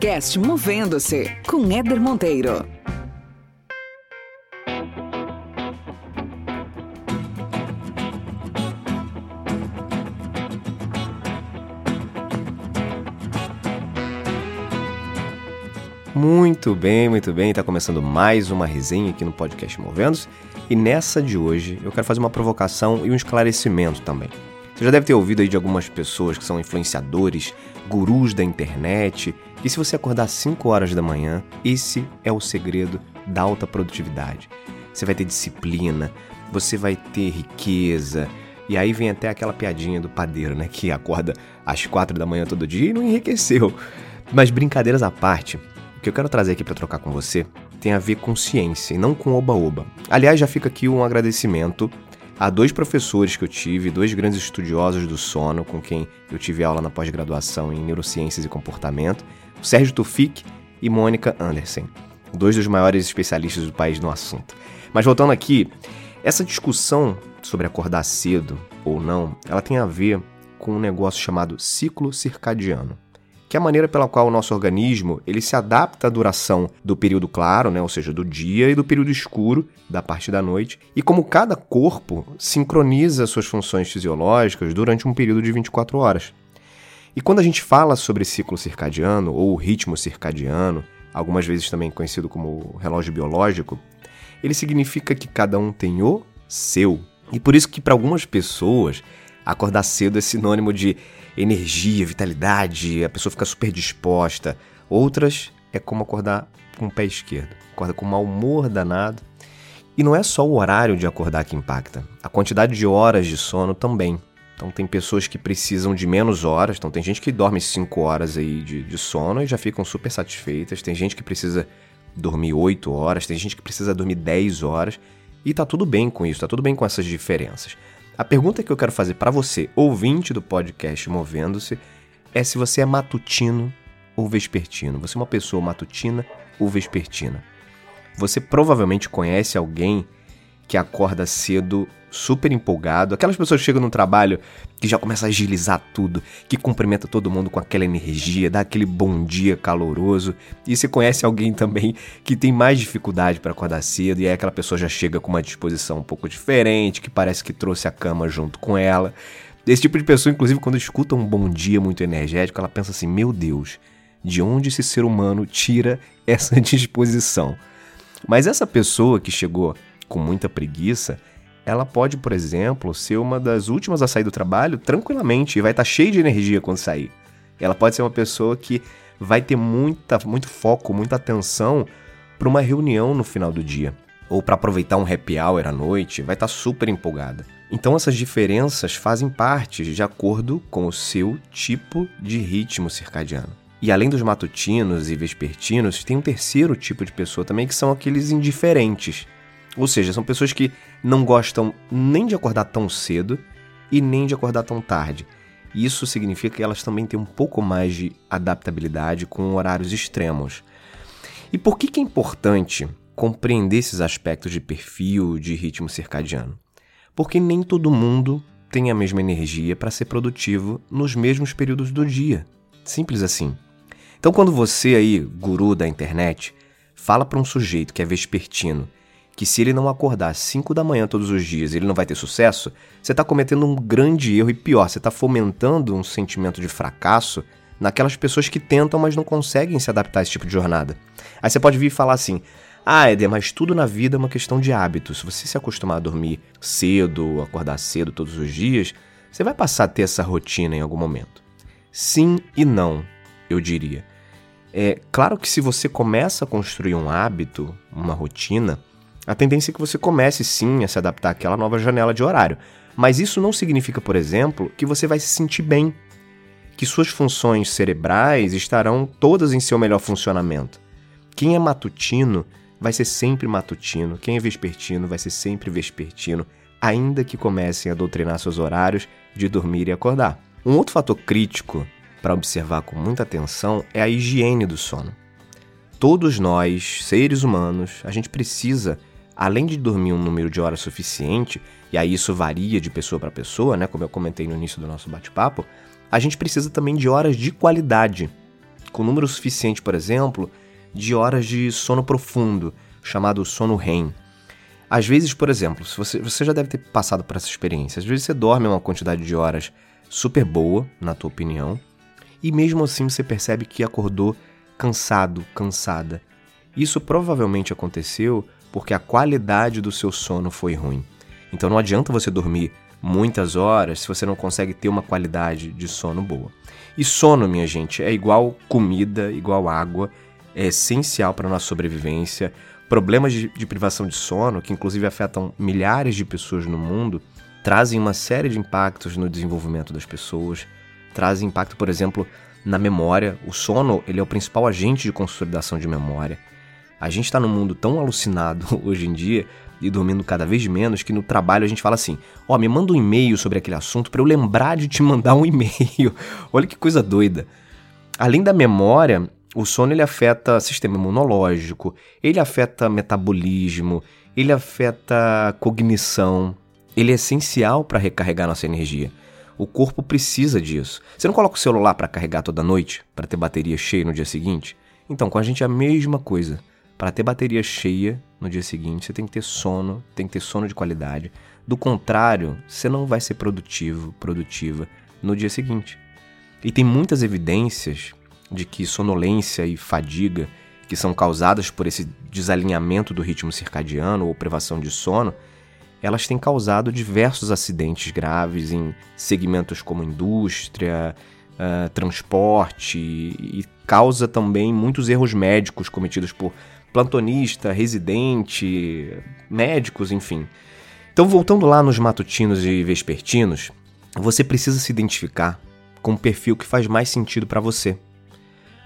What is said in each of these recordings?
podcast Movendo-se com Éder Monteiro. Muito bem, muito bem. Está começando mais uma resenha aqui no podcast Movendo-se. E nessa de hoje eu quero fazer uma provocação e um esclarecimento também. Você já deve ter ouvido aí de algumas pessoas que são influenciadores, gurus da internet, e se você acordar às 5 horas da manhã, esse é o segredo da alta produtividade. Você vai ter disciplina, você vai ter riqueza, e aí vem até aquela piadinha do padeiro, né, que acorda às 4 da manhã todo dia e não enriqueceu. Mas brincadeiras à parte, o que eu quero trazer aqui para trocar com você tem a ver com ciência e não com oba-oba. Aliás, já fica aqui um agradecimento a dois professores que eu tive, dois grandes estudiosos do sono com quem eu tive aula na pós-graduação em neurociências e comportamento, Sérgio Tufik e Mônica Andersen, dois dos maiores especialistas do país no assunto. Mas voltando aqui, essa discussão sobre acordar cedo ou não, ela tem a ver com um negócio chamado ciclo circadiano que é a maneira pela qual o nosso organismo ele se adapta à duração do período claro, né, ou seja, do dia, e do período escuro, da parte da noite, e como cada corpo sincroniza suas funções fisiológicas durante um período de 24 horas. E quando a gente fala sobre ciclo circadiano ou ritmo circadiano, algumas vezes também conhecido como relógio biológico, ele significa que cada um tem o seu. E por isso que para algumas pessoas acordar cedo é sinônimo de energia, vitalidade, a pessoa fica super disposta. Outras é como acordar com o pé esquerdo, acorda com um mau humor danado. E não é só o horário de acordar que impacta, a quantidade de horas de sono também. Então tem pessoas que precisam de menos horas, então tem gente que dorme 5 horas aí de, de sono e já ficam super satisfeitas, tem gente que precisa dormir 8 horas, tem gente que precisa dormir 10 horas, e tá tudo bem com isso, tá tudo bem com essas diferenças. A pergunta que eu quero fazer para você, ouvinte do podcast Movendo-se, é se você é matutino ou vespertino. Você é uma pessoa matutina ou vespertina. Você provavelmente conhece alguém que acorda cedo super empolgado, aquelas pessoas que chegam no trabalho que já começa a agilizar tudo, que cumprimenta todo mundo com aquela energia, dá aquele bom dia caloroso. E você conhece alguém também que tem mais dificuldade para acordar cedo e aí aquela pessoa já chega com uma disposição um pouco diferente, que parece que trouxe a cama junto com ela. Esse tipo de pessoa, inclusive, quando escuta um bom dia muito energético, ela pensa assim: meu Deus, de onde esse ser humano tira essa disposição? Mas essa pessoa que chegou com muita preguiça, ela pode, por exemplo, ser uma das últimas a sair do trabalho tranquilamente e vai estar tá cheia de energia quando sair. Ela pode ser uma pessoa que vai ter muita, muito foco, muita atenção para uma reunião no final do dia ou para aproveitar um happy hour à noite, vai estar tá super empolgada. Então essas diferenças fazem parte de acordo com o seu tipo de ritmo circadiano. E além dos matutinos e vespertinos, tem um terceiro tipo de pessoa também que são aqueles indiferentes ou seja, são pessoas que não gostam nem de acordar tão cedo e nem de acordar tão tarde. Isso significa que elas também têm um pouco mais de adaptabilidade com horários extremos. E por que, que é importante compreender esses aspectos de perfil, de ritmo circadiano? Porque nem todo mundo tem a mesma energia para ser produtivo nos mesmos períodos do dia. Simples assim. Então, quando você aí, guru da internet, fala para um sujeito que é vespertino que se ele não acordar às 5 da manhã todos os dias ele não vai ter sucesso, você está cometendo um grande erro e pior, você está fomentando um sentimento de fracasso naquelas pessoas que tentam, mas não conseguem se adaptar a esse tipo de jornada. Aí você pode vir e falar assim: ah, Eder, mas tudo na vida é uma questão de hábito. Se você se acostumar a dormir cedo, acordar cedo todos os dias, você vai passar a ter essa rotina em algum momento. Sim e não, eu diria. É claro que se você começa a construir um hábito, uma rotina, a tendência é que você comece sim a se adaptar àquela nova janela de horário. Mas isso não significa, por exemplo, que você vai se sentir bem, que suas funções cerebrais estarão todas em seu melhor funcionamento. Quem é matutino vai ser sempre matutino, quem é vespertino vai ser sempre vespertino, ainda que comecem a doutrinar seus horários de dormir e acordar. Um outro fator crítico para observar com muita atenção é a higiene do sono. Todos nós, seres humanos, a gente precisa além de dormir um número de horas suficiente, e aí isso varia de pessoa para pessoa, né, como eu comentei no início do nosso bate-papo, a gente precisa também de horas de qualidade. com número suficiente, por exemplo, de horas de sono profundo, chamado sono REM. Às vezes, por exemplo, você, você já deve ter passado por essa experiência, às vezes você dorme uma quantidade de horas super boa, na tua opinião, e mesmo assim você percebe que acordou cansado, cansada. Isso provavelmente aconteceu porque a qualidade do seu sono foi ruim. Então não adianta você dormir muitas horas se você não consegue ter uma qualidade de sono boa. E sono, minha gente, é igual comida, igual água, é essencial para nossa sobrevivência. Problemas de, de privação de sono, que inclusive afetam milhares de pessoas no mundo, trazem uma série de impactos no desenvolvimento das pessoas, trazem impacto, por exemplo, na memória. O sono ele é o principal agente de consolidação de memória. A gente está num mundo tão alucinado hoje em dia e dormindo cada vez menos que no trabalho a gente fala assim: ó, oh, me manda um e-mail sobre aquele assunto para eu lembrar de te mandar um e-mail. Olha que coisa doida. Além da memória, o sono ele afeta sistema imunológico, ele afeta metabolismo, ele afeta cognição. Ele é essencial para recarregar nossa energia. O corpo precisa disso. Você não coloca o celular para carregar toda noite, para ter bateria cheia no dia seguinte? Então, com a gente é a mesma coisa. Para ter bateria cheia no dia seguinte, você tem que ter sono, tem que ter sono de qualidade. Do contrário, você não vai ser produtivo, produtiva no dia seguinte. E tem muitas evidências de que sonolência e fadiga, que são causadas por esse desalinhamento do ritmo circadiano ou privação de sono, elas têm causado diversos acidentes graves em segmentos como indústria, uh, transporte e causa também muitos erros médicos cometidos por plantonista, residente, médicos, enfim. Então, voltando lá nos matutinos e vespertinos, você precisa se identificar com o perfil que faz mais sentido para você.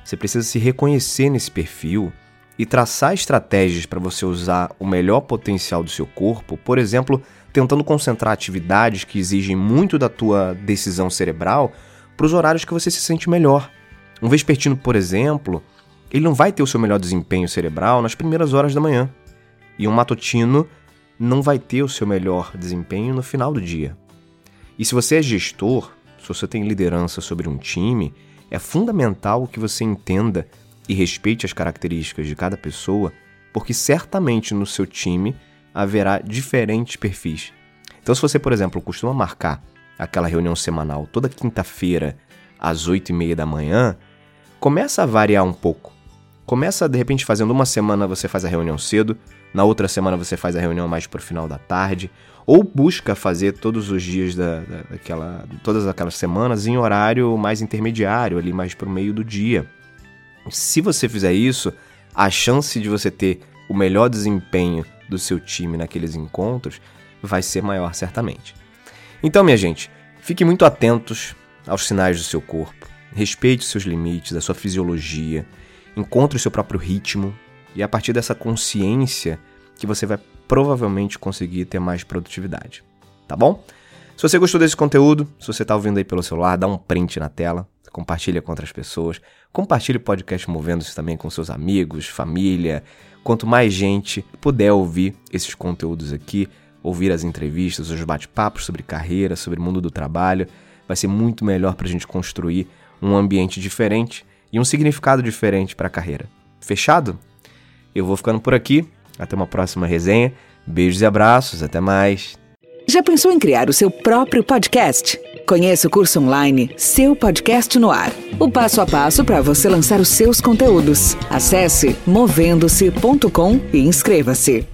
Você precisa se reconhecer nesse perfil e traçar estratégias para você usar o melhor potencial do seu corpo, por exemplo, tentando concentrar atividades que exigem muito da tua decisão cerebral para os horários que você se sente melhor. Um vespertino, por exemplo, ele não vai ter o seu melhor desempenho cerebral nas primeiras horas da manhã. E um matutino não vai ter o seu melhor desempenho no final do dia. E se você é gestor, se você tem liderança sobre um time, é fundamental que você entenda e respeite as características de cada pessoa, porque certamente no seu time haverá diferentes perfis. Então, se você, por exemplo, costuma marcar aquela reunião semanal toda quinta-feira às oito e meia da manhã, começa a variar um pouco. Começa, de repente, fazendo uma semana você faz a reunião cedo, na outra semana você faz a reunião mais pro final da tarde, ou busca fazer todos os dias da, da, daquela, todas aquelas semanas em horário mais intermediário, ali mais pro meio do dia. Se você fizer isso, a chance de você ter o melhor desempenho do seu time naqueles encontros vai ser maior, certamente. Então, minha gente, fiquem muito atentos aos sinais do seu corpo, respeite os seus limites, a sua fisiologia encontre o seu próprio ritmo e é a partir dessa consciência que você vai provavelmente conseguir ter mais produtividade. Tá bom? Se você gostou desse conteúdo, se você está ouvindo aí pelo celular, dá um print na tela, compartilha com outras pessoas, compartilhe o podcast Movendo-se também com seus amigos, família. Quanto mais gente puder ouvir esses conteúdos aqui, ouvir as entrevistas, os bate-papos sobre carreira, sobre o mundo do trabalho, vai ser muito melhor para a gente construir um ambiente diferente e um significado diferente para a carreira. Fechado? Eu vou ficando por aqui. Até uma próxima resenha. Beijos e abraços. Até mais. Já pensou em criar o seu próprio podcast? Conheça o curso online Seu Podcast no Ar. O passo a passo para você lançar os seus conteúdos. Acesse movendo-se.com e inscreva-se.